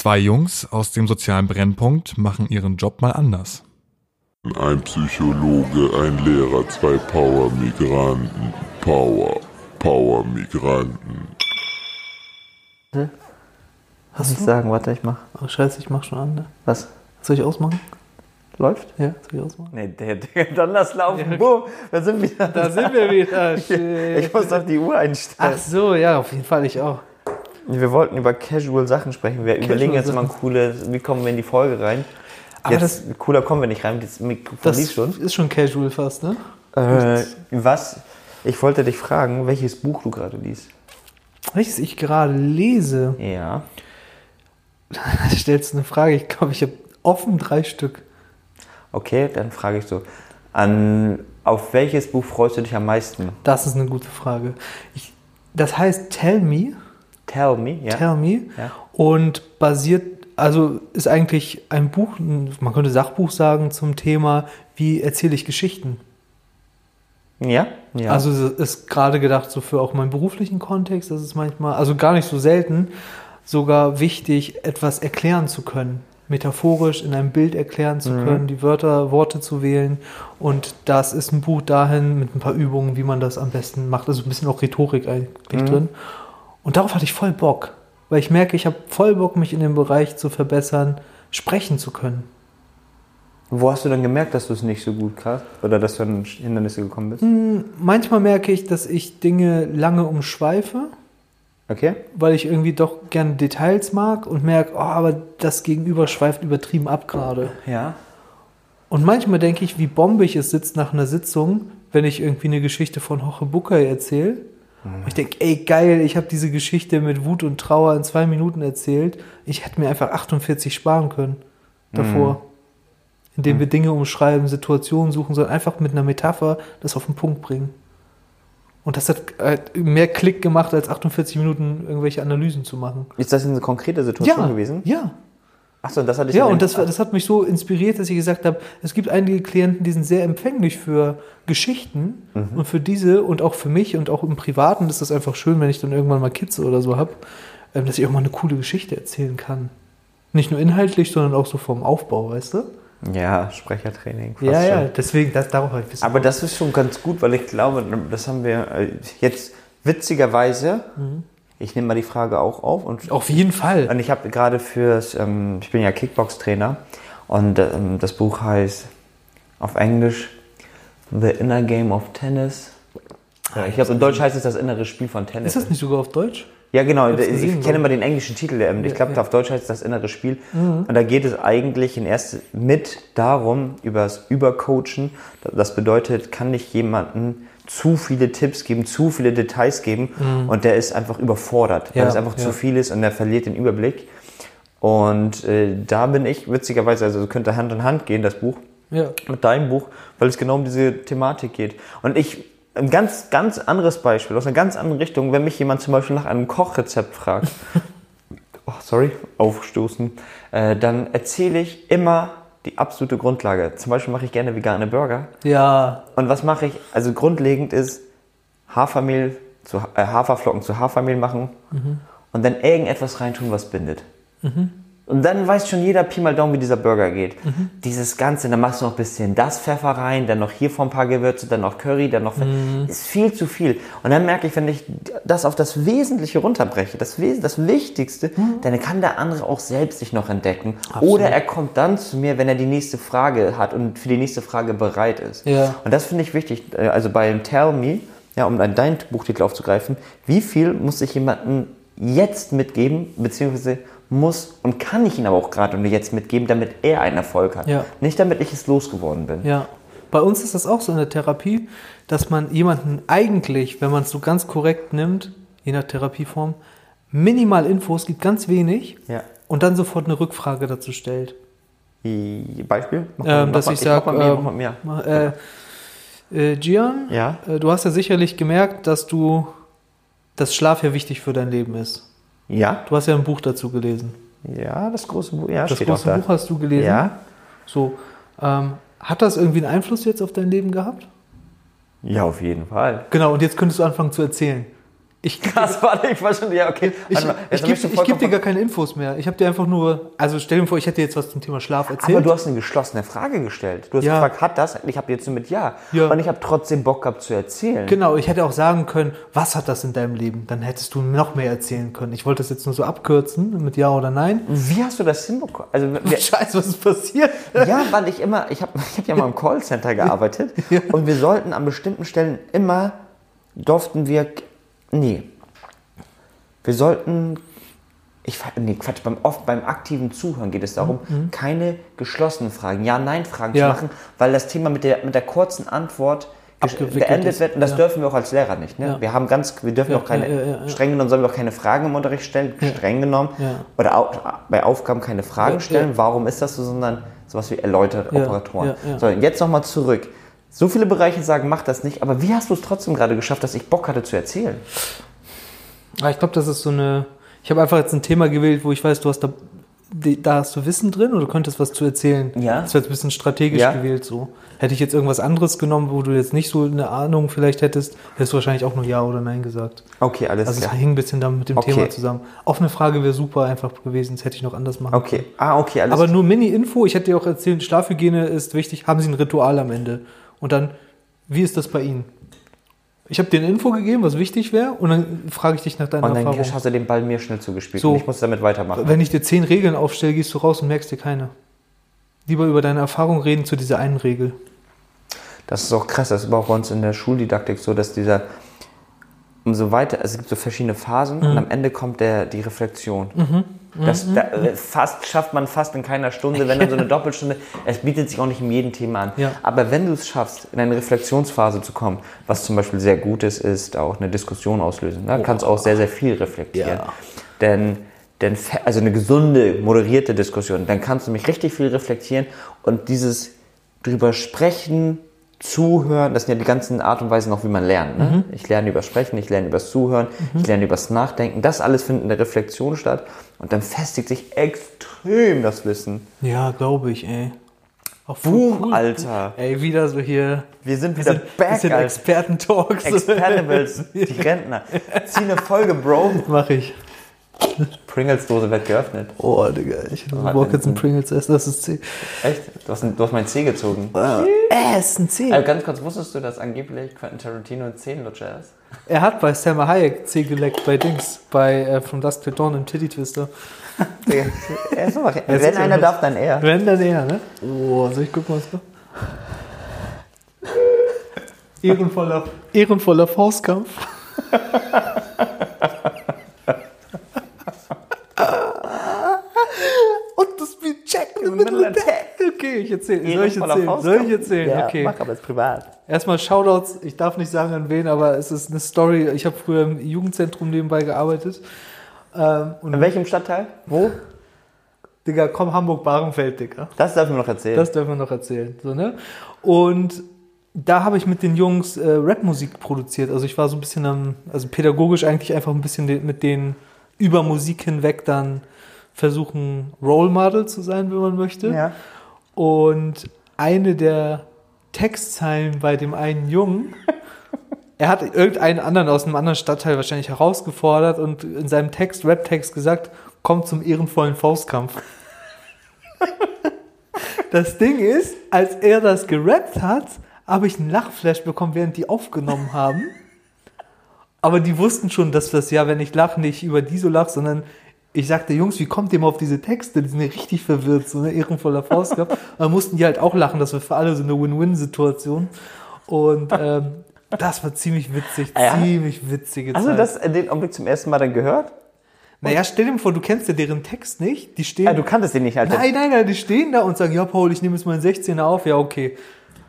Zwei Jungs aus dem sozialen Brennpunkt machen ihren Job mal anders. Ein Psychologe, ein Lehrer, zwei Power-Migranten. Power, Power-Migranten. Was ich sagen? Warte, ich mach. Oh, scheiße, ich mach schon an, ne? Was? Soll ich ausmachen? Läuft? Ja, soll ich ausmachen? Nee, der, der, dann lass laufen. Boom, da sind wir. Da sind wir wieder. Ich muss auf die Uhr einstellen. Ach so, ja, auf jeden Fall, ich auch. Wir wollten über casual Sachen sprechen. Wir überlegen jetzt mal ein cooles, wie kommen wir in die Folge rein. Aber jetzt, cooler kommen wir nicht rein, das Mikrofon Das lief schon. ist schon casual fast, ne? Äh, was? Ich wollte dich fragen, welches Buch du gerade liest. Welches ich gerade lese. Ja. Da stellst du eine Frage. Ich glaube, ich habe offen drei Stück. Okay, dann frage ich so. An, auf welches Buch freust du dich am meisten? Das ist eine gute Frage. Ich, das heißt Tell Me. Tell me, ja. Tell Me. Ja. Und basiert, also ist eigentlich ein Buch, man könnte Sachbuch sagen zum Thema, wie erzähle ich Geschichten. Ja? Ja. Also es ist gerade gedacht so für auch meinen beruflichen Kontext, das ist manchmal, also gar nicht so selten, sogar wichtig, etwas erklären zu können. Metaphorisch in einem Bild erklären zu können, die Wörter, Worte zu wählen. Und das ist ein Buch dahin mit ein paar Übungen, wie man das am besten macht. Also ein bisschen auch Rhetorik eigentlich drin. Und darauf hatte ich voll Bock. Weil ich merke, ich habe voll Bock, mich in dem Bereich zu verbessern, sprechen zu können. Wo hast du dann gemerkt, dass du es nicht so gut kannst? Oder dass du an Hindernisse gekommen bist? Manchmal merke ich, dass ich Dinge lange umschweife. Okay. weil ich irgendwie doch gerne Details mag und merke, oh, aber das Gegenüber schweift übertrieben ab gerade. Ja. Und manchmal denke ich, wie bombig es sitzt nach einer Sitzung, wenn ich irgendwie eine Geschichte von Hoche Bucay erzähle. Und ich denke, ey, geil, ich habe diese Geschichte mit Wut und Trauer in zwei Minuten erzählt. Ich hätte mir einfach 48 sparen können davor. Indem wir Dinge umschreiben, Situationen suchen, sondern einfach mit einer Metapher das auf den Punkt bringen. Und das hat äh, mehr Klick gemacht, als 48 Minuten irgendwelche Analysen zu machen. Ist das eine konkrete Situation gewesen? Ja. Achso, das hatte ich Ja, dann- und das, das hat mich so inspiriert, dass ich gesagt habe, es gibt einige Klienten, die sind sehr empfänglich für Geschichten Mhm. und für diese und auch für mich und auch im Privaten ist das einfach schön, wenn ich dann irgendwann mal Kids oder so habe, ähm, dass ich auch mal eine coole Geschichte erzählen kann. Nicht nur inhaltlich, sondern auch so vom Aufbau, weißt du? Ja, Sprechertraining. fast ja, ja, schon. deswegen, das, darauf habe ich ein bisschen Aber das ist schon ganz gut, weil ich glaube, das haben wir äh, jetzt witzigerweise. Ich nehme mal die Frage auch auf und Auf jeden Fall. Und ich habe gerade fürs, ähm, ich bin ja Kickbox-Trainer und ähm, das Buch heißt auf Englisch The Inner Game of Tennis. Ja, ich glaube, in Deutsch heißt es das innere Spiel von Tennis. Ist das nicht sogar auf Deutsch? Ja, genau. Ich, gesehen, kenne immer den englischen Titel. ähm, Ich glaube. Mhm. auf Deutsch heißt es das innere Spiel. Und da geht es eigentlich in erst mit darum, über das Übercoachen. Das bedeutet, kann ich jemanden zu viele Tipps geben, zu viele Details geben und der ist einfach überfordert, weil Mhm. Ja, es einfach ja. zu viel ist und der verliert den Überblick. Und äh, da bin ich witzigerweise, also könnte Hand in Hand gehen, das Buch Ja. mit deinem Buch, weil es genau um diese Thematik geht. Und ich, ein ganz, ganz anderes Beispiel, aus einer ganz anderen Richtung, wenn mich jemand zum Beispiel nach einem Kochrezept fragt, oh, sorry, aufstoßen, äh, dann erzähle ich immer die absolute Grundlage. Zum Beispiel mache ich gerne vegane Burger. Ja, Und was mache ich? Also grundlegend ist Hafermehl zu, äh, Haferflocken zu Hafermehl machen und dann irgendetwas reintun, was bindet. Und dann weiß schon jeder Pi mal Daumen, wie dieser Burger geht. Dieses Ganze, dann machst du noch ein bisschen das Pfeffer rein, dann noch hier vor ein paar Gewürze, dann noch Curry, dann noch... Ist viel zu viel. Und dann merke ich, wenn ich das auf das Wesentliche runterbreche, das, Wes das Wichtigste, dann kann der andere auch selbst sich noch entdecken. Oder er kommt dann zu mir, wenn er die nächste Frage hat und für die nächste Frage bereit ist. Ja. Und das finde ich wichtig. Äh, Also bei Tell Me, ja, um an deinen Buchtitel aufzugreifen, wie viel muss ich jemandem jetzt mitgeben, beziehungsweise muss und kann ich ihn aber auch gerade und jetzt mitgeben, damit er einen Erfolg hat. Ja. Nicht damit ich es losgeworden bin. Ja, bei uns ist das auch so in der Therapie, dass man jemanden eigentlich, wenn man es so ganz korrekt nimmt, je nach Therapieform, minimal Infos gibt, ganz wenig, Ja. und dann sofort eine Rückfrage dazu stellt. Wie- Beispiel? Ähm, dass mal- ich sage, mach, äh, äh, Gian, Ja. äh, du hast ja sicherlich gemerkt, dass du, dass Schlaf ja wichtig für dein Leben ist. Ja, Du hast ja ein Buch dazu gelesen. ja, das große Buch, ja, Das große da. Buch hast du gelesen. Ja, So, ähm, hat das irgendwie einen Einfluss jetzt auf dein Leben gehabt? ja, auf jeden Fall. Genau, und jetzt könntest du anfangen zu erzählen. Ich gebe Krass, warte, ich war schon, ja, okay. ich, ich jetzt hab geb, ich dir gar keine Infos mehr. Ich habe dir einfach nur, also stell dir vor, ich hätte jetzt was zum Thema Schlaf erzählt. Aber du hast eine geschlossene Frage gestellt. Du hast Ja. gefragt, hat das? Ich habe jetzt nur mit Ja. Ja. Und ich habe trotzdem Bock gehabt zu erzählen. Genau, ich hätte auch sagen können, was hat das in deinem Leben? Dann hättest du noch mehr erzählen können. Ich wollte das jetzt nur so abkürzen mit Ja oder Nein. Wie hast du das hinbekommen? Also, wir, Scheiße, was ist passiert? ja, weil ich immer, ich habe ich hab ja mal im Callcenter gearbeitet und wir sollten an bestimmten Stellen immer, durften wir, nee, wir sollten, ich, nee, Quatsch, beim, oft beim aktiven Zuhören geht es darum, keine geschlossenen Fragen, Ja-Nein-Fragen Mhm. Ja. zu machen, weil das Thema mit der, mit der kurzen Antwort beendet wird und das Ja. dürfen wir auch als Lehrer nicht. Ne? Ja. Wir haben ganz, wir dürfen Ja, auch keine, streng genommen sollen wir auch keine Fragen im Unterricht stellen, streng genommen, oder au, bei Aufgaben keine Fragen stellen, warum ist das so, sondern sowas wie erläutert Ja, Operatoren. So, jetzt nochmal zurück. So viele Bereiche sagen, mach das nicht, aber wie hast du es trotzdem gerade geschafft, dass ich Bock hatte zu erzählen? Ah, Ich glaube, das ist so eine. Ich habe einfach jetzt ein Thema gewählt, wo ich weiß, du hast da, da hast du Wissen drin oder du könntest was zu erzählen. Ja. Das war jetzt ein bisschen strategisch Ja. gewählt so. Hätte ich jetzt irgendwas anderes genommen, wo du jetzt nicht so eine Ahnung vielleicht hättest, hättest du wahrscheinlich auch nur Ja oder Nein gesagt. Okay, alles Also es klar. hing ein bisschen damit mit dem Okay. Thema zusammen. Offene Frage wäre super einfach gewesen, das hätte ich noch anders machen Okay, ah, okay, alles Aber nur Mini-Info, ich hätte dir auch erzählt, Schlafhygiene ist wichtig. Haben Sie ein Ritual am Ende? Und dann, wie ist das bei Ihnen? Ich habe dir eine Info gegeben, was wichtig wäre, und dann frage ich dich nach deiner Und dann Erfahrung. hast du den Ball mir schnell zugespielt So. und ich muss damit weitermachen. Wenn ich dir zehn Regeln aufstelle, gehst du raus und merkst dir keine. Lieber über deine Erfahrung reden zu dieser einen Regel. Das ist auch krass, das ist aber auch bei uns in der Schuldidaktik so, dass dieser, umso weiter, also es gibt so verschiedene Phasen Mhm. und am Ende kommt der, die Reflexion. Das da, äh, fast, schafft man fast in keiner Stunde, wenn dann so eine Doppelstunde, es bietet sich auch nicht in jedem Thema an. Ja. Aber wenn du es schaffst, in eine Reflexionsphase zu kommen, was zum Beispiel sehr gut ist, ist auch eine Diskussion auslösen. Da kannst du auch sehr, sehr viel reflektieren. Ja. Denn, denn, also eine gesunde, moderierte Diskussion, dann kannst du mich richtig viel reflektieren und dieses drüber sprechen, zuhören, das sind ja die ganzen Art und Weisen auch, wie man lernt. Ne? Mhm. Ich lerne übers Sprechen, ich lerne übers Zuhören, ich lerne übers Nachdenken. Das alles findet in der Reflexion statt und dann festigt sich extrem das Wissen. Ja, glaube ich, ey. Boom, Alter. Ey, wieder so hier. Wir sind wieder Bisschen, back, bisschen Alter. Experten-Talks. Expendables, die Rentner. Zieh eine Folge, Bro. Mach ich. Pringles-Dose wird geöffnet. Oh, Digga, ich Bock jetzt ein ein- Pringles essen, das ist C. Echt? Du hast, du hast mein C gezogen. Essen, C. Also ganz kurz, wusstest du, dass angeblich Quentin Tarantino ein Zehenlutscher ist? Er hat bei Selma Hayek C geleckt, bei Dings, bei äh, From Dusk Till Dawn im Titty Twister. Er ist ist wenn einer darf, dann er. Wenn, dann er, ne? Oh, soll ich gucken, was da? Ehrenvoller, ehrenvoller Faustkampf. Und das wie Jack in the middle attack. Okay, ich erzähle. Soll ich erzählen? Soll ich erzählen? Ja, okay. mach aber es privat. Erstmal Shoutouts, ich darf nicht sagen an wen, aber es ist eine Story. Ich habe früher im Jugendzentrum nebenbei gearbeitet. Ähm, und In welchem Stadtteil? Wo? Digga, komm, Hamburg-Bahrenfeld, Digga. Das dürfen wir noch erzählen. Das dürfen wir noch erzählen. So, ne? Und da habe ich mit den Jungs äh, Rapmusik produziert. Also ich war so ein bisschen am, also pädagogisch eigentlich einfach ein bisschen mit denen über Musik hinweg dann versuchen, Role Model zu sein, wenn man möchte. ja. Und eine der Textzeilen bei dem einen Jungen, er hat irgendeinen anderen aus einem anderen Stadtteil wahrscheinlich herausgefordert und in seinem Text, Rap-Text gesagt, kommt zum ehrenvollen Faustkampf. Das Ding ist, als er das gerappt hat, habe ich einen Lachflash bekommen, während die aufgenommen haben. Aber die wussten schon, dass das ja, wenn ich lache, nicht über die so lache, sondern ich sagte, Jungs, wie kommt ihr mal auf diese Texte? Die sind ja richtig verwirrt, so eine ehrenvoller Faustkampf. Dann mussten die halt auch lachen, das war für alle so eine Win-Win-Situation. Und ähm, das war ziemlich witzig, Ah ja? ziemlich witzige Hast du Zeit. das in den Augenblick zum ersten Mal dann gehört? naja, stell dir mal vor, du kennst ja deren Text nicht. Die stehen. Ja, du kanntest den nicht, Alter. Nein, nein, nein, die stehen da und sagen, ja, Paul, ich nehme jetzt meinen 16er auf, ja, okay.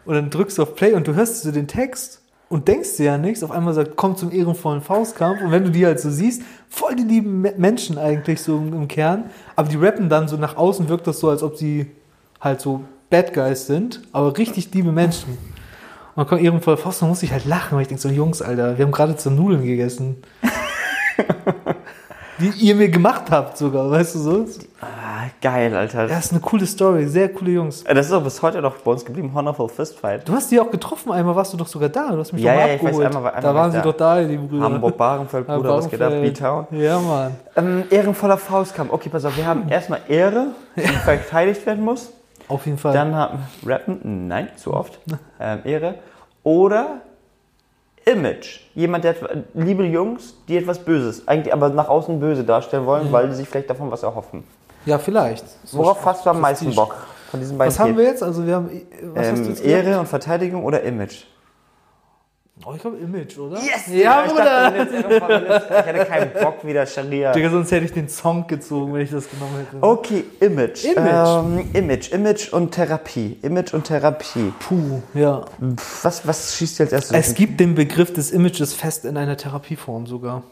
Und dann drückst du auf Play und du hörst so den Text und denkst dir ja nichts. Auf einmal sagt, komm zum ehrenvollen Faustkampf. Und wenn du die halt so siehst, voll die lieben Me- Menschen eigentlich so im, im Kern. Aber die rappen dann so nach außen, wirkt das so, als ob sie halt so Bad Guys sind, aber richtig liebe Menschen. Und dann kommt ehrenvoller Faust, dann muss ich halt lachen, weil ich denke so, Jungs, Alter, wir haben gerade so Nudeln gegessen. die ihr mir gemacht habt sogar, weißt du so? Geil, Alter. Ja, ist eine coole Story, sehr coole Jungs. Das ist auch bis heute noch bei uns geblieben. Honorable Fistfight. Du hast die auch getroffen, einmal warst du doch sogar da. Du hast mich Ja, doch mal ja, ich weiß, abgeholt. einmal war- einmal da war waren sie da. doch da, die Brüder. Hamburg-Barenfeld, Ja, Bruder, was geht ab? Barenfeld. B-Town. Ja, Mann. Ähm, ehrenvoller Faustkampf. Okay, pass auf, wir haben erstmal Ehre, die verteidigt werden muss. Auf jeden Fall. Dann haben Rappen, nein, zu oft. Ähm, Ehre. Oder Image. Jemand, der, liebe Jungs, die etwas Böses, eigentlich aber nach außen böse darstellen wollen, weil sie sich vielleicht davon was erhoffen. Ja, vielleicht. So Worauf hast du am meisten. Bock von diesen beiden Was haben wir Themen? jetzt? Also wir haben, was hast du Ähm? Ehre und Verteidigung oder Image? Oh, ich glaube Image, oder? Yes! Ja, ich, Bruder! dachte, Ehre jetzt- ich hätte keinen Bock wieder Scharia. Digga, sonst hätte ich den Song gezogen, wenn ich das genommen hätte. Okay, Image. Image. Ähm, Image, Image und Therapie. Image und Therapie. Puh, ja. Was, was schießt dir als erstes? Es gibt den Begriff des Images fest in einer Therapieform sogar.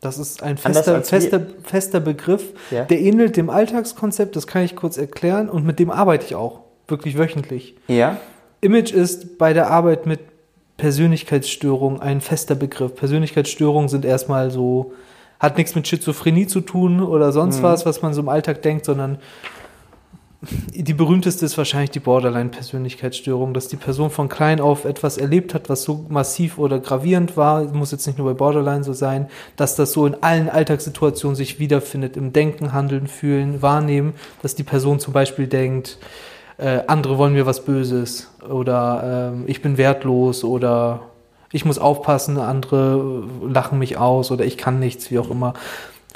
Das ist ein fester, fester, fester Begriff, Ja. der ähnelt dem Alltagskonzept, das kann ich kurz erklären und mit dem arbeite ich auch, wirklich wöchentlich. Ja? Image ist bei der Arbeit mit Persönlichkeitsstörungen ein fester Begriff. Persönlichkeitsstörungen sind erstmal so, hat nichts mit Schizophrenie zu tun oder sonst was, was man so im Alltag denkt, sondern die berühmteste ist wahrscheinlich die Borderline-Persönlichkeitsstörung, dass die Person von klein auf etwas erlebt hat, was so massiv oder gravierend war, muss jetzt nicht nur bei Borderline so sein, dass das so in allen Alltagssituationen sich wiederfindet, im Denken, Handeln, Fühlen, Wahrnehmen, dass die Person zum Beispiel denkt, äh, andere wollen mir was Böses oder ähm, ich bin wertlos oder ich muss aufpassen, andere äh, lachen mich aus oder ich kann nichts, wie auch immer.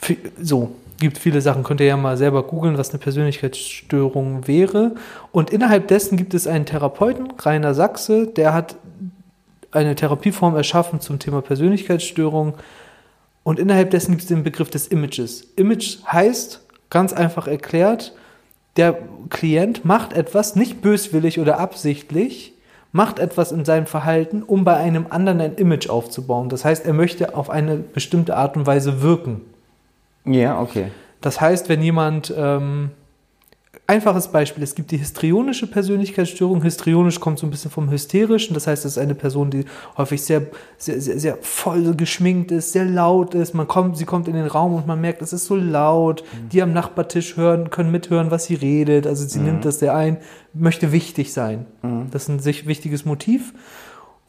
F so, gibt viele Sachen, könnt ihr ja mal selber googeln, was eine Persönlichkeitsstörung wäre. Und innerhalb dessen gibt es einen Therapeuten, Rainer Sachse, der hat eine Therapieform erschaffen zum Thema Persönlichkeitsstörung. Und innerhalb dessen gibt es den Begriff des Images. Image heißt, ganz einfach erklärt, der Klient macht etwas, nicht böswillig oder absichtlich, macht etwas in seinem Verhalten, um bei einem anderen ein Image aufzubauen. Das heißt, er möchte auf eine bestimmte Art und Weise wirken. Ja, okay. Das heißt, wenn jemand, ähm, einfaches Beispiel, es gibt die histrionische Persönlichkeitsstörung. Histrionisch kommt so ein bisschen vom Hysterischen. Das heißt, es ist eine Person, die häufig sehr, sehr, sehr, sehr voll geschminkt ist, sehr laut ist. Man kommt, sie kommt in den Raum und man merkt, es ist so laut. Die am Nachbartisch hören, können mithören, was sie redet. Also sie nimmt das sehr ein, möchte wichtig sein. Das ist ein sich wichtiges Motiv.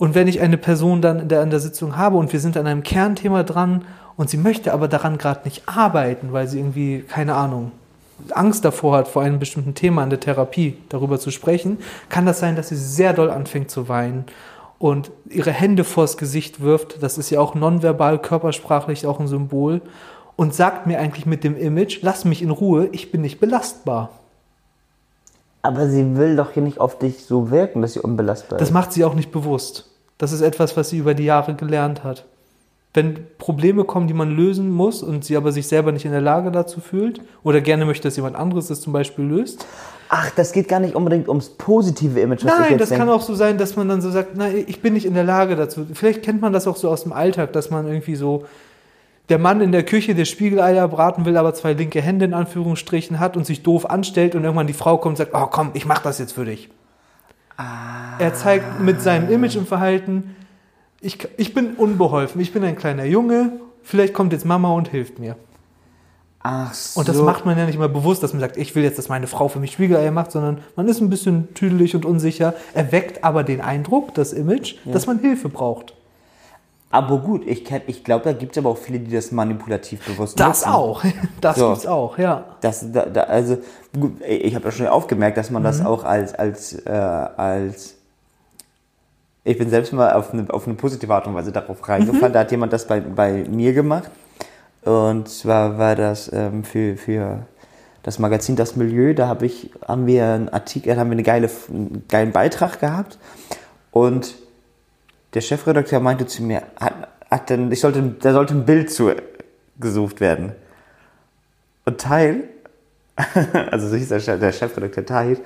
Und wenn ich eine Person dann in der, in der Sitzung habe und wir sind an einem Kernthema dran und sie möchte aber daran gerade nicht arbeiten, weil sie irgendwie, keine Ahnung, Angst davor hat, vor einem bestimmten Thema in der Therapie darüber zu sprechen, kann das sein, dass sie sehr doll anfängt zu weinen und ihre Hände vors Gesicht wirft. Das ist ja auch nonverbal, körpersprachlich auch ein Symbol. Und sagt mir eigentlich mit dem Image, lass mich in Ruhe, ich bin nicht belastbar. Aber sie will doch hier nicht auf dich so wirken, dass sie unbelastbar Das ist. macht sie auch nicht bewusst. Das ist etwas, was sie über die Jahre gelernt hat. Wenn Probleme kommen, die man lösen muss und sie aber sich selber nicht in der Lage dazu fühlt oder gerne möchte, dass jemand anderes das zum Beispiel löst. Ach, das geht gar nicht unbedingt ums positive Image, Nein, das denke. kann auch so sein, dass man dann so sagt, nein, ich bin nicht in der Lage dazu. Vielleicht kennt man das auch so aus dem Alltag, dass man irgendwie so der Mann in der Küche, der Spiegeleier braten will, aber zwei linke Hände in Anführungsstrichen hat und sich doof anstellt und irgendwann die Frau kommt und sagt, oh komm, ich mach das jetzt für dich. Er zeigt mit seinem Image im Verhalten, ich, ich bin unbeholfen, ich bin ein kleiner Junge, vielleicht kommt jetzt Mama und hilft mir. Ach so. Und das macht man ja nicht mal bewusst, dass man sagt, ich will jetzt, dass meine Frau für mich Spiegeleier macht, sondern man ist ein bisschen tüdelig und unsicher, erweckt aber den Eindruck, das Image, dass man Hilfe braucht. Aber gut, ich, ich glaube, da gibt es aber auch viele, die das manipulativ bewusst Das nutzen. auch. Das So. gibt's auch, ja. Das, da, da, also, gut, ich habe ja schon aufgemerkt, dass man Mhm. das auch als, als, äh, als, ich bin selbst mal auf eine, auf eine positive Art und Weise darauf reingefallen. Mhm. Da hat jemand das bei, bei mir gemacht. Und zwar war das ähm, für, für das Magazin Das Milieu. Da hab ich, haben wir einen Artikel, haben wir eine geile, einen geilen Beitrag gehabt. Und der Chefredakteur meinte zu mir, hat, hat denn, ich sollte, da sollte ein Bild zu gesucht werden. Und Teil, also so hieß der, Chef- der Chefredakteur Tahir,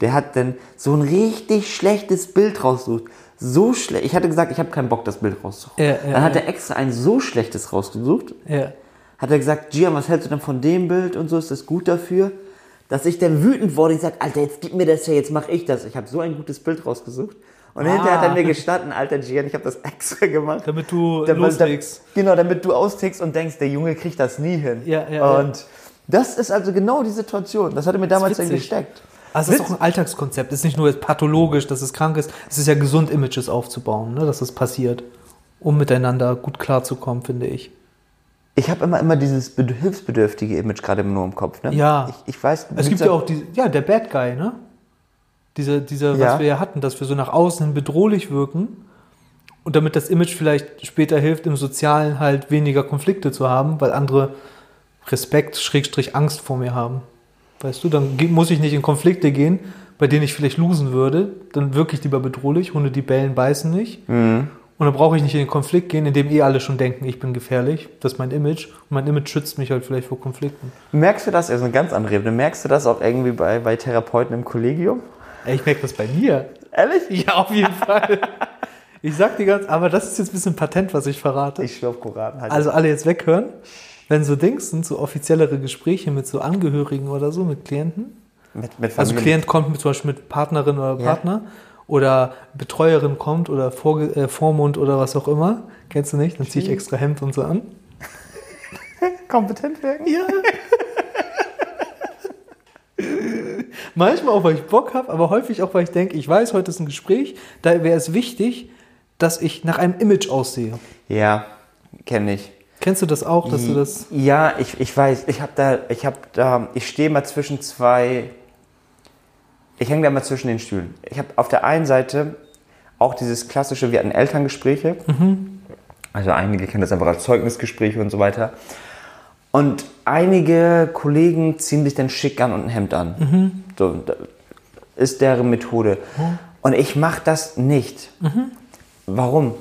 der hat dann so ein richtig schlechtes Bild rausgesucht. So schlecht. Ich hatte gesagt, ich habe keinen Bock, das Bild rauszusuchen. Ja, ja, dann hat ja. er extra ein so schlechtes rausgesucht. ja. Hat er gesagt, Gian, was hältst du denn von dem Bild und so? Ist das gut dafür? Dass ich dann wütend wurde. Ich sag, Alter, jetzt gib mir das ja, jetzt mach ich das. Ich habe so ein gutes Bild rausgesucht. Und hinterher hat er mir gestanden, Alter Gian, ich habe das extra gemacht. Ah. Damit du Damit- loslegst. Genau, damit du austickst und denkst, der Junge kriegt das nie hin. Ja, ja, und Das ist also genau die Situation. Das hatte mir damals dann gesteckt. Also es ist auch ein Alltagskonzept. Es ist nicht nur pathologisch, dass es krank ist. Es ist ja gesund, Images aufzubauen, ne, dass das passiert. Um miteinander gut klarzukommen, finde ich. Ich habe immer, immer dieses bed- hilfsbedürftige Image gerade nur im Kopf. Ne? Ja. Ich, ich weiß. Es gibt ja auch die, ja, der Bad Guy, ne? Diese, diese, Ja. was wir ja hatten, dass wir so nach außen hin bedrohlich wirken. Und damit das Image vielleicht später hilft, im Sozialen halt weniger Konflikte zu haben, weil andere Respekt, Schrägstrich Angst vor mir haben. Weißt du, dann muss ich nicht in Konflikte gehen, bei denen ich vielleicht losen würde. Dann wirklich lieber bedrohlich, Hunde, die bellen, beißen nicht. Mhm. Und dann brauche ich nicht in den Konflikt gehen, in dem eh alle schon denken, ich bin gefährlich. Das ist mein Image. Und mein Image schützt mich halt vielleicht vor Konflikten. Merkst du das? Also eine ganz andere Ebene. Merkst du das auch irgendwie bei, bei Therapeuten im Kollegium? Ey, ich merke das bei mir. Ehrlich? Ja, auf jeden Fall. Ich sag dir ganz, aber das ist jetzt ein bisschen Patent, was ich verrate. Ich schwör auf Koran. Halt. Also alle jetzt weghören. Wenn so Dings sind, so offiziellere Gespräche mit so Angehörigen oder so, mit Klienten. mit, mit Also Klient kommt mit, zum Beispiel mit Partnerin oder Ja. Partner oder Betreuerin kommt oder Vorge äh, Vormund oder was auch immer. Kennst du nicht? Dann ziehe ich extra Hemd und so an. kompetent wirken? Ja. Manchmal auch, weil ich Bock habe, aber häufig auch, weil ich denke, ich weiß, heute ist ein Gespräch, da wäre es wichtig, dass ich nach einem Image aussehe. Ja, kenne ich. Kennst du das auch, dass du das... Ja, ich, ich weiß. Ich habe da, ich habe da, ich stehe mal zwischen zwei. Ich hänge da mal zwischen den Stühlen. Ich habe auf der einen Seite auch dieses klassische, wir hatten Elterngespräche. Also einige kennen das einfach als Zeugnisgespräche und so weiter. Und einige Kollegen ziehen sich dann schick an und ein Hemd an. So, da ist deren Methode. Und ich mache das nicht. Warum?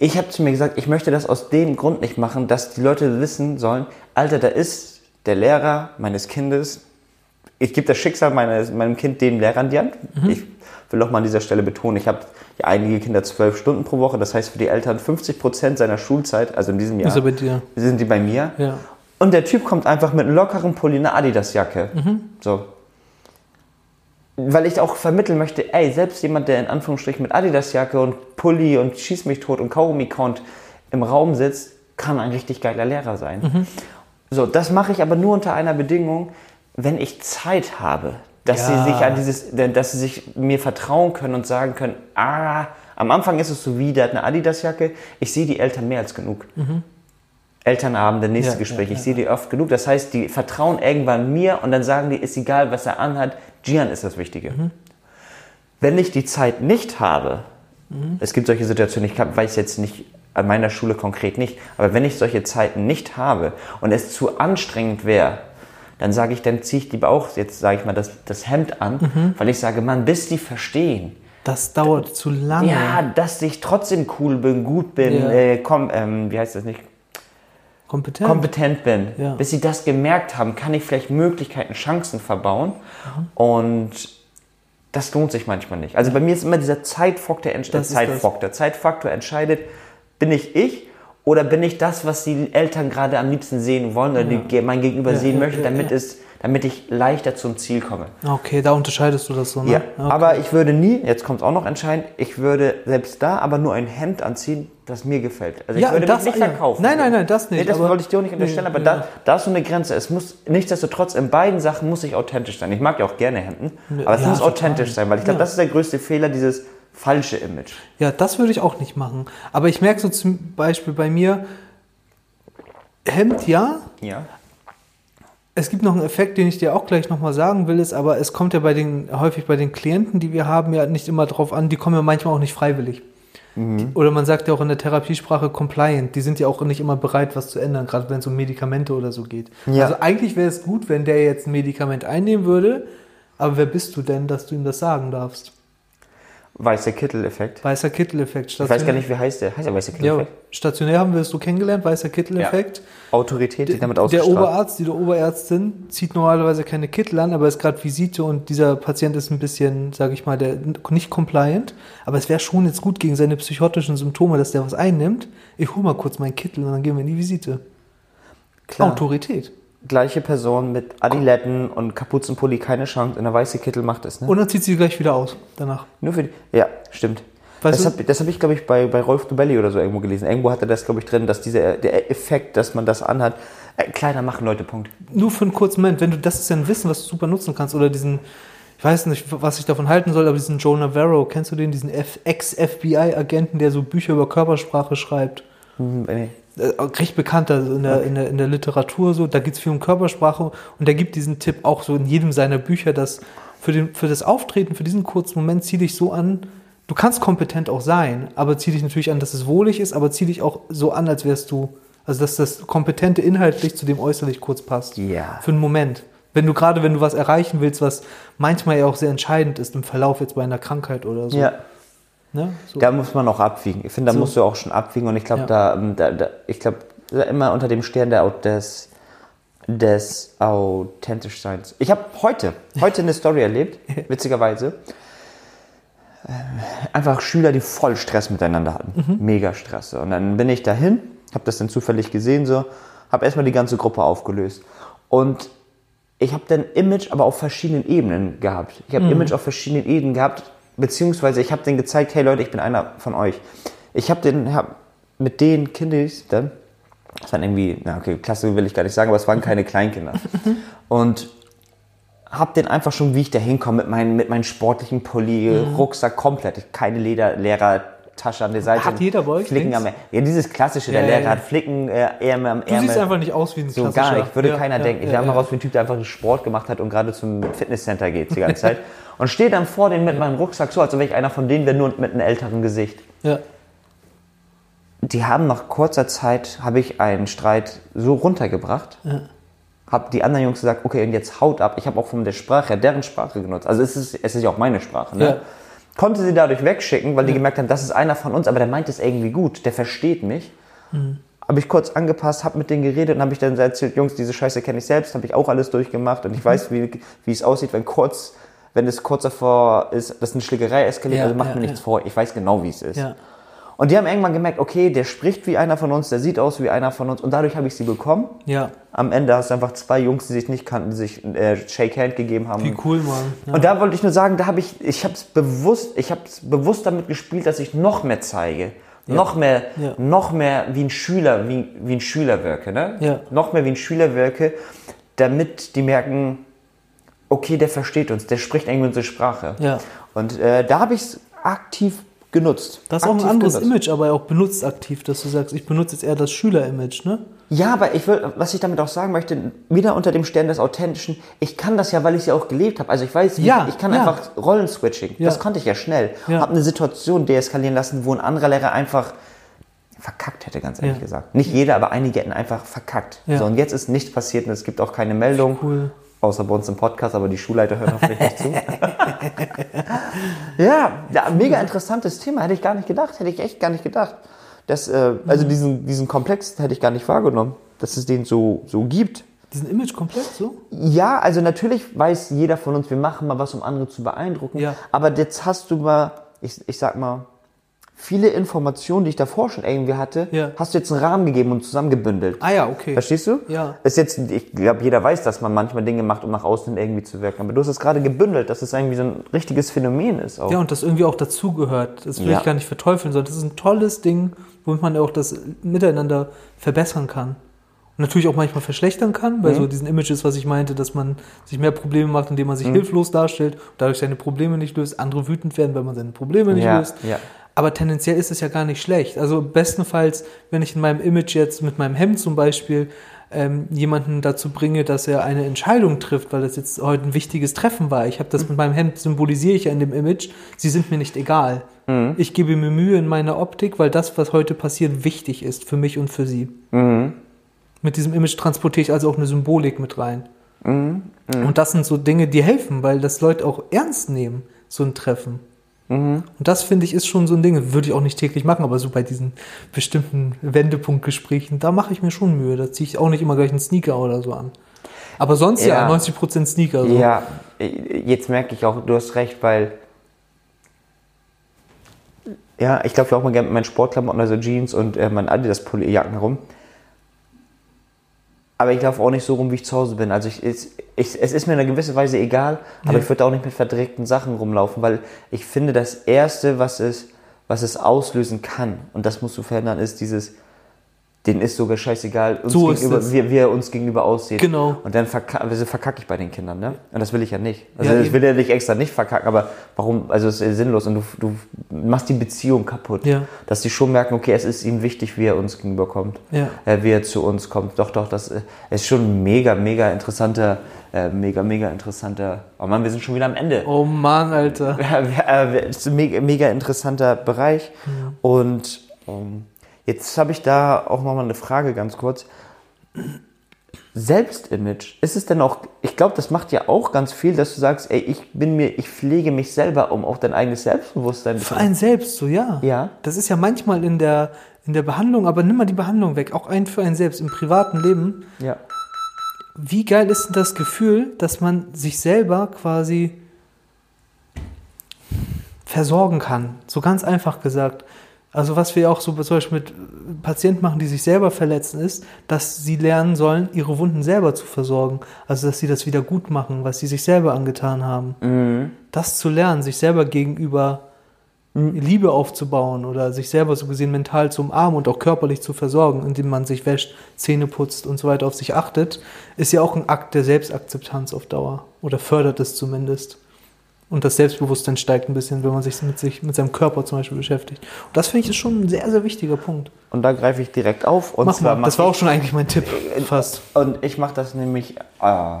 Ich habe zu mir gesagt, ich möchte das aus dem Grund nicht machen, dass die Leute wissen sollen, Alter, da ist der Lehrer meines Kindes. Ich gebe das Schicksal meines, meinem Kind dem Lehrer in die Hand. Ich will auch mal an dieser Stelle betonen, ich habe ja einige Kinder zwölf Stunden pro Woche. Das heißt für die Eltern 50 Prozent seiner Schulzeit, also in diesem Jahr, bei dir? sind die bei mir. Ja. Und der Typ kommt einfach mit einem lockeren Pulli, einer Adidas-Jacke. So. Weil ich auch vermitteln möchte, ey, selbst jemand, der in Anführungsstrichen mit Adidas-Jacke und Pulli und Schieß mich tot und Kaugummi-Count im Raum sitzt, kann ein richtig geiler Lehrer sein. So, das mache ich aber nur unter einer Bedingung, wenn ich Zeit habe. Dass Ja. sie sich an dieses, dass sie sich mir vertrauen können und sagen können, ah, am Anfang ist es so wie, der hat eine Adidas-Jacke, ich sehe die Eltern mehr als genug. Elternabende, nächste Ja, Gespräch. ja, ich sehe die oft genug. Das heißt, die vertrauen irgendwann mir und dann sagen die, ist egal, was er anhat, Gian ist das Wichtige. Mhm. Wenn ich die Zeit nicht habe, Mhm. es gibt solche Situationen, ich weiß jetzt nicht, an meiner Schule konkret nicht, aber wenn ich solche Zeiten nicht habe und es zu anstrengend wäre, dann sage ich, dann ziehe ich lieber auch, jetzt sage ich mal, das, das Hemd an, Mhm. weil ich sage, Mann, bis die verstehen, Das dauert zu lange. ja, dass ich trotzdem cool bin, gut bin, Ja. äh, komm, ähm, wie heißt das nicht, Kompetent. kompetent bin. Ja. Bis sie das gemerkt haben, kann ich vielleicht Möglichkeiten, Chancen verbauen. Mhm. Und das lohnt sich manchmal nicht. Also bei mir ist immer dieser Zeitfaktor, ist Zeitfaktor. Zeitfaktor entscheidet, bin ich ich oder bin ich das, was die Eltern gerade am liebsten sehen wollen oder die, mein Gegenüber Ja, sehen ja, möchte, ja, damit, ja. Es, damit ich leichter zum Ziel komme. Okay, da unterscheidest du das so, ne? Ja, Okay. aber ich würde nie, jetzt kommt es auch noch entscheidend, ich würde selbst da aber nur ein Hemd anziehen, das mir gefällt. Also ich Ja, würde das- mich nicht ja. verkaufen. Nein, nein, nein, das nicht, Nee, das wollte ich dir auch nicht unterstellen, Nee, aber ja. da, da ist so eine Grenze. Es muss nichtsdestotrotz in beiden Sachen muss ich authentisch sein. Ich mag ja auch gerne Hemden, aber es ja, muss authentisch sein, weil ich glaube, das ist der größte Fehler, dieses falsche Image. Ja, das würde ich auch nicht machen. Aber ich merke so zum Beispiel bei mir, Hemd ja. Ja. Es gibt noch einen Effekt, den ich dir auch gleich nochmal sagen will, ist, aber es kommt ja bei den, häufig bei den Klienten, die wir haben, ja nicht immer drauf an, die kommen ja manchmal auch nicht freiwillig. Die, oder man sagt ja auch in der Therapiesprache compliant, die sind ja auch nicht immer bereit, was zu ändern, gerade wenn es um Medikamente oder so geht. Ja. Also eigentlich wäre es gut, wenn der jetzt ein Medikament einnehmen würde, aber wer bist du denn, dass du ihm das sagen darfst? Weißer Kittel-Effekt. Weißer Kittel-Effekt. Ich weiß gar nicht, wie heißt der. Heißt der weißer Ja, Kittel-Effekt? stationär haben wir es so kennengelernt, weißer Kittel-Effekt. Autorität, die damit Der ausgestrahlt. Oberarzt, die der Oberärztin zieht normalerweise keine Kittel an, aber ist gerade Visite und dieser Patient ist ein bisschen, sage ich mal, der nicht compliant. Aber es wäre schon jetzt gut gegen seine psychotischen Symptome, dass der was einnimmt. Ich hole mal kurz meinen Kittel und dann gehen wir in die Visite. Klar. Autorität. Gleiche Person mit Adiletten und Kapuzenpulli, keine Chance. In der weiße Kittel macht es, ne? Und dann zieht sie gleich wieder aus danach. Nur für die. Ja, stimmt. Weißt Das habe hab ich, glaube ich, bei, bei Rolf Dubelli oder so irgendwo gelesen. Irgendwo hatte das, glaube ich, drin, dass dieser der Effekt, dass man das anhat, äh, kleiner machen, Leute, Punkt. Nur für einen kurzen Moment, wenn du, das ist ja ein Wissen, was du super nutzen kannst, oder diesen, ich weiß nicht, was ich davon halten soll, aber diesen Joe Navarro, kennst du den, diesen Ex-FBI-Agenten, der so Bücher über Körpersprache schreibt? Hm, nee. Äh, recht bekannter in der, in, der, in der Literatur so, da geht es viel um Körpersprache und der gibt diesen Tipp auch so in jedem seiner Bücher, dass für, den, für das Auftreten, für diesen kurzen Moment zieh dich so an, du kannst kompetent auch sein, aber zieh dich natürlich an, dass es wohlig ist, aber zieh dich auch so an, als wärst du, also dass das Kompetente inhaltlich zu dem äußerlich kurz passt. Ja. Für einen Moment. Wenn du gerade, wenn du was erreichen willst, was manchmal ja auch sehr entscheidend ist im Verlauf jetzt bei einer Krankheit oder so. Ja. Ne? so. Da muss man auch abwiegen. Ich finde, da So. musst du auch schon abwiegen und ich glaube, Ja. da, ähm, da, da, ich glaube, immer unter dem Stern der, des, des Authentischseins. Ich habe heute, heute eine Story erlebt, witzigerweise. Ähm, Einfach Schüler, die voll Stress miteinander hatten. Mega Stress. Und dann bin ich dahin, habe das dann zufällig gesehen, so, habe erstmal die ganze Gruppe aufgelöst. Und ich habe dann Image aber auf verschiedenen Ebenen gehabt. Ich habe Image auf verschiedenen Ebenen gehabt, beziehungsweise ich habe denen gezeigt, hey Leute, ich bin einer von euch. Ich habe den, hab mit den Kindern dann, das waren irgendwie, na okay, Klasse will ich gar nicht sagen, aber es waren keine Kleinkinder. Und hab den einfach schon, wie ich da hinkomme, mit, meinen, mit meinem sportlichen Pulli, Rucksack komplett, keine Lederlehrertasche an der Seite. Hat jeder bei euch Flicken links? am, ja, dieses klassische, der Ja, ja, Lehrer ja. hat Flicken, äh, Ärmel am du Ärmel. siehst einfach nicht aus wie ein So gar nicht, würde Ja, keiner ja, denken. Ich ja, sah immer ja. aus wie ein Typ, der einfach einen Sport gemacht hat und gerade zum Fitnesscenter geht die ganze Zeit. Und stehe dann vor denen mit meinem Rucksack so, als wäre ich einer von denen, der nur mit einem älteren Gesicht. Ja. Die haben nach kurzer Zeit, habe ich einen Streit so runtergebracht, habe die anderen Jungs gesagt, okay, und jetzt haut ab. Ich habe auch von der Sprache, deren Sprache genutzt. Also es ist, es ist ja auch meine Sprache. Ne? Ja. Konnte sie dadurch wegschicken, weil die gemerkt haben, das ist einer von uns, aber der meint es irgendwie gut, der versteht mich. Habe ich kurz angepasst, habe mit denen geredet und habe ich dann erzählt, Jungs, diese Scheiße kenne ich selbst, habe ich auch alles durchgemacht und ich weiß, wie, wie es aussieht, wenn kurz, wenn es kurz davor ist, dass eine Schlägerei eskaliert, Ja, also macht ja, mir nichts ja. vor, ich weiß genau, wie es ist. Ja. Und die haben irgendwann gemerkt, okay, der spricht wie einer von uns, der sieht aus wie einer von uns und dadurch habe ich sie bekommen. Ja. Am Ende hast du einfach zwei Jungs, die sich nicht kannten, die sich äh, Shake Hand gegeben haben. Wie cool, Mann. Ja. Und da wollte ich nur sagen, da habe ich, ich habe es bewusst, ich habe es bewusst damit gespielt, dass ich noch mehr zeige, noch mehr, Ja. noch mehr wie ein Schüler, wie, wie ein Schüler wirke, ne? Ja. Noch mehr wie ein Schüler wirke, damit die merken, okay, der versteht uns, der spricht irgendwie unsere Sprache. Ja. Und äh, da habe ich es aktiv genutzt. Das ist auch ein anderes genutzt. Image, aber auch benutzt aktiv, dass du sagst, ich benutze jetzt eher das Schüler-Image, ne? Ja, aber ich will, was ich damit auch sagen möchte, wieder unter dem Stern des Authentischen, ich kann das ja, weil ich es ja auch gelebt habe. Also ich weiß, Ja, ich kann ja. einfach Rollenswitching. Ja. Das konnte ich ja schnell. Ja. Habe eine Situation deeskalieren lassen, wo ein anderer Lehrer einfach verkackt hätte, ganz ehrlich gesagt. Nicht jeder, aber einige hätten einfach verkackt. So, und jetzt ist nichts passiert und es gibt auch keine Meldung. Cool. Außer bei uns im Podcast, aber die Schulleiter hören hoffentlich nicht zu. ja, ja, mega interessantes Thema. Hätte ich gar nicht gedacht. Hätte ich echt gar nicht gedacht. Das, äh, also Mhm. diesen, diesen Komplex hätte ich gar nicht wahrgenommen, dass es den so, so gibt. Diesen Image komplett so? Ja, also natürlich weiß jeder von uns, wir machen mal was, um andere zu beeindrucken. Ja. Aber jetzt hast du mal, ich, ich sag mal, viele Informationen, die ich davor schon irgendwie hatte, Ja. hast du jetzt einen Rahmen gegeben und zusammengebündelt. Ah ja, okay. Verstehst du? Ja. Ist jetzt, ich glaube, jeder weiß, dass man manchmal Dinge macht, um nach außen irgendwie zu wirken. Aber du hast es gerade gebündelt, dass es irgendwie so ein richtiges Phänomen ist auch. Ja, und das irgendwie auch dazugehört. Das will Ja. ich gar nicht verteufeln, sondern das ist ein tolles Ding, womit man auch das Miteinander verbessern kann. Und natürlich auch manchmal verschlechtern kann, Mhm. bei so diesen Images, was ich meinte, dass man sich mehr Probleme macht, indem man Mhm. sich hilflos darstellt und dadurch seine Probleme nicht löst, andere wütend werden, weil man seine Probleme nicht Ja, löst. ja. Aber tendenziell ist es ja gar nicht schlecht. Also bestenfalls, wenn ich in meinem Image jetzt mit meinem Hemd zum Beispiel ähm, jemanden dazu bringe, dass er eine Entscheidung trifft, weil das jetzt heute ein wichtiges Treffen war. Ich habe das mit meinem Hemd symbolisiere ich ja in dem Image. Sie sind mir nicht egal. Ich gebe mir Mühe in meiner Optik, weil das, was heute passiert, wichtig ist für mich und für sie. Mit diesem Image transportiere ich also auch eine Symbolik mit rein. Und das sind so Dinge, die helfen, weil das Leute auch ernst nehmen, so ein Treffen. Und das finde ich ist schon so ein Ding, würde ich auch nicht täglich machen, aber so bei diesen bestimmten Wendepunktgesprächen, da mache ich mir schon Mühe. Da ziehe ich auch nicht immer gleich einen Sneaker oder so an. Aber sonst ja, Ja. 90% Sneaker. So. Ja, jetzt merke ich auch, du hast recht, weil. Ja, ich glaube, ich auch mal gerne mit meinen Sportklamotten, also Jeans und äh, meinen Adidas-Jacken rum. Aber ich laufe auch nicht so rum, wie ich zu Hause bin. Also ich, es, ich, es ist mir in einer gewissen Weise egal, aber Ja. ich würde auch nicht mit verdreckten Sachen rumlaufen, weil ich finde, das Erste, was ist, was es auslösen kann, und das musst du verändern, ist dieses, denen ist sogar scheißegal, uns So gegenüber, wie, wie er uns gegenüber aussieht. Genau. Und dann verka also verkacke ich bei den Kindern, ne? Und das will ich ja nicht. Also Ja, ich eben. will ja nicht extra nicht verkacken, aber warum? Also es ist sinnlos und du, du machst die Beziehung kaputt. Ja. Dass die schon merken, okay, es ist ihm wichtig, wie er uns gegenüberkommt. Ja. Äh, wie er zu uns kommt. Doch, doch, das äh, ist schon ein mega, mega interessanter, äh, mega, mega interessanter. Oh Mann, wir sind schon wieder am Ende. Oh Mann, Alter. Äh, Es ist ein mega, mega interessanter Bereich. Und ähm, jetzt habe ich da auch nochmal eine Frage ganz kurz. Selbstimage, ist es denn auch, ich glaube, das macht ja auch ganz viel, dass du sagst, ey, ich bin mir, ich pflege mich selber, um auch dein eigenes Selbstbewusstsein Für einen selbst, so ja. Ja. Das ist ja manchmal in der, in der Behandlung, aber nimm mal die Behandlung weg, auch ein für einen selbst im privaten Leben. Ja. Wie geil ist denn das Gefühl, dass man sich selber quasi versorgen kann? So ganz einfach gesagt. Also was wir auch so zum Beispiel mit Patienten machen, die sich selber verletzen, ist, dass sie lernen sollen, ihre Wunden selber zu versorgen. Also dass sie das wieder gut machen, was sie sich selber angetan haben. Das zu lernen, sich selber gegenüber Liebe aufzubauen oder sich selber so gesehen mental zu umarmen und auch körperlich zu versorgen, indem man sich wäscht, Zähne putzt und so weiter auf sich achtet, ist ja auch ein Akt der Selbstakzeptanz auf Dauer oder fördert es zumindest. Und das Selbstbewusstsein steigt ein bisschen, wenn man sich mit, sich mit seinem Körper zum Beispiel beschäftigt. Und das finde ich ist schon ein sehr, sehr wichtiger Punkt. Und da greife ich direkt auf. Und Mach zwar mal. Das war auch schon eigentlich mein Tipp. Fast. Und ich mache das nämlich äh,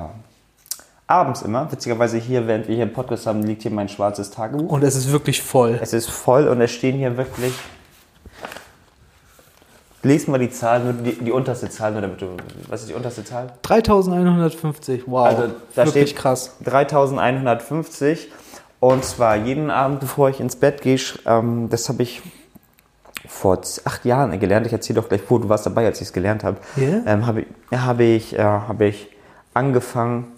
abends immer. Witzigerweise hier, während wir hier einen Podcast haben, liegt hier mein schwarzes Tagebuch. Und es ist wirklich voll. Es ist voll und es stehen hier wirklich. Lesen wir die Zahl, nur die, die unterste Zahl, nur damit du. Was ist die unterste Zahl? 3150. Wow. Also da wirklich steht krass. 3150. Und zwar jeden Abend, bevor ich ins Bett gehe, ähm, das habe ich vor acht Jahren gelernt. Ich erzähle doch gleich, wo du warst dabei, als ich es gelernt habe. Ja? Ähm, habe ich, ja, habe ich, äh, habe ich angefangen,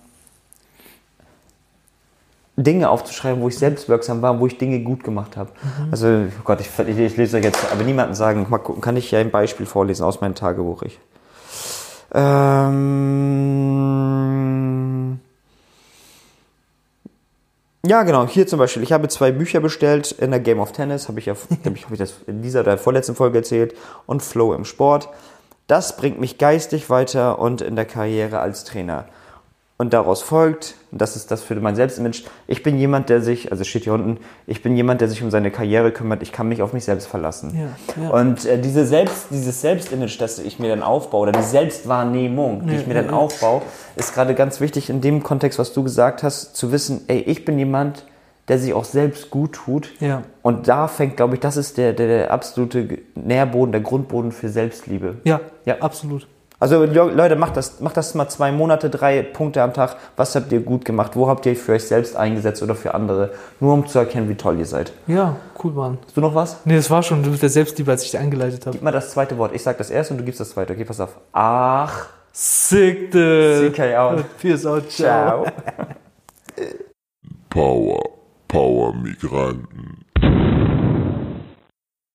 Dinge aufzuschreiben, wo ich selbstwirksam war, wo ich Dinge gut gemacht habe. Also, oh Gott, ich, ich, ich lese euch jetzt, aber niemanden sagen, mal gucken, kann ich ja ein Beispiel vorlesen aus meinem Tagebuch. Ich. Ähm, ja, genau. Hier zum Beispiel. Ich habe zwei Bücher bestellt in der Game of Tennis. Habe ich ja, habe ich, habe ich das in dieser oder vorletzten Folge erzählt. Und Flow im Sport. Das bringt mich geistig weiter und in der Karriere als Trainer. Und daraus folgt, und das ist das für mein Selbstimage, ich bin jemand, der sich, also steht hier unten, ich bin jemand, der sich um seine Karriere kümmert, ich kann mich auf mich selbst verlassen. Ja, ja. Und äh, diese Selbst, dieses Selbstimage, das ich mir dann aufbaue, oder die Selbstwahrnehmung, die Ja, ich mir dann aufbaue, ist gerade ganz wichtig in dem Kontext, was du gesagt hast, zu wissen, ey, ich bin jemand, der sich auch selbst gut tut. Ja. Und da fängt, glaube ich, das ist der, der, der absolute Nährboden, der Grundboden für Selbstliebe. Ja, Ja. absolut. Also Le- Leute, macht das, macht das mal zwei Monate, drei Punkte am Tag. Was habt ihr gut gemacht? Wo habt ihr euch für euch selbst eingesetzt oder für andere? Nur um zu erkennen, wie toll ihr seid. Ja, cool, Mann. Hast du noch was? Nee, das war schon der Selbstliebe, als ich dich eingeleitet habe. Gib mal das zweite Wort. Ich sag das erste und du gibst das zweite. Okay, pass auf. Ach, Sick, dude. CK out. Peace out. Ciao. Power, Power Migranten.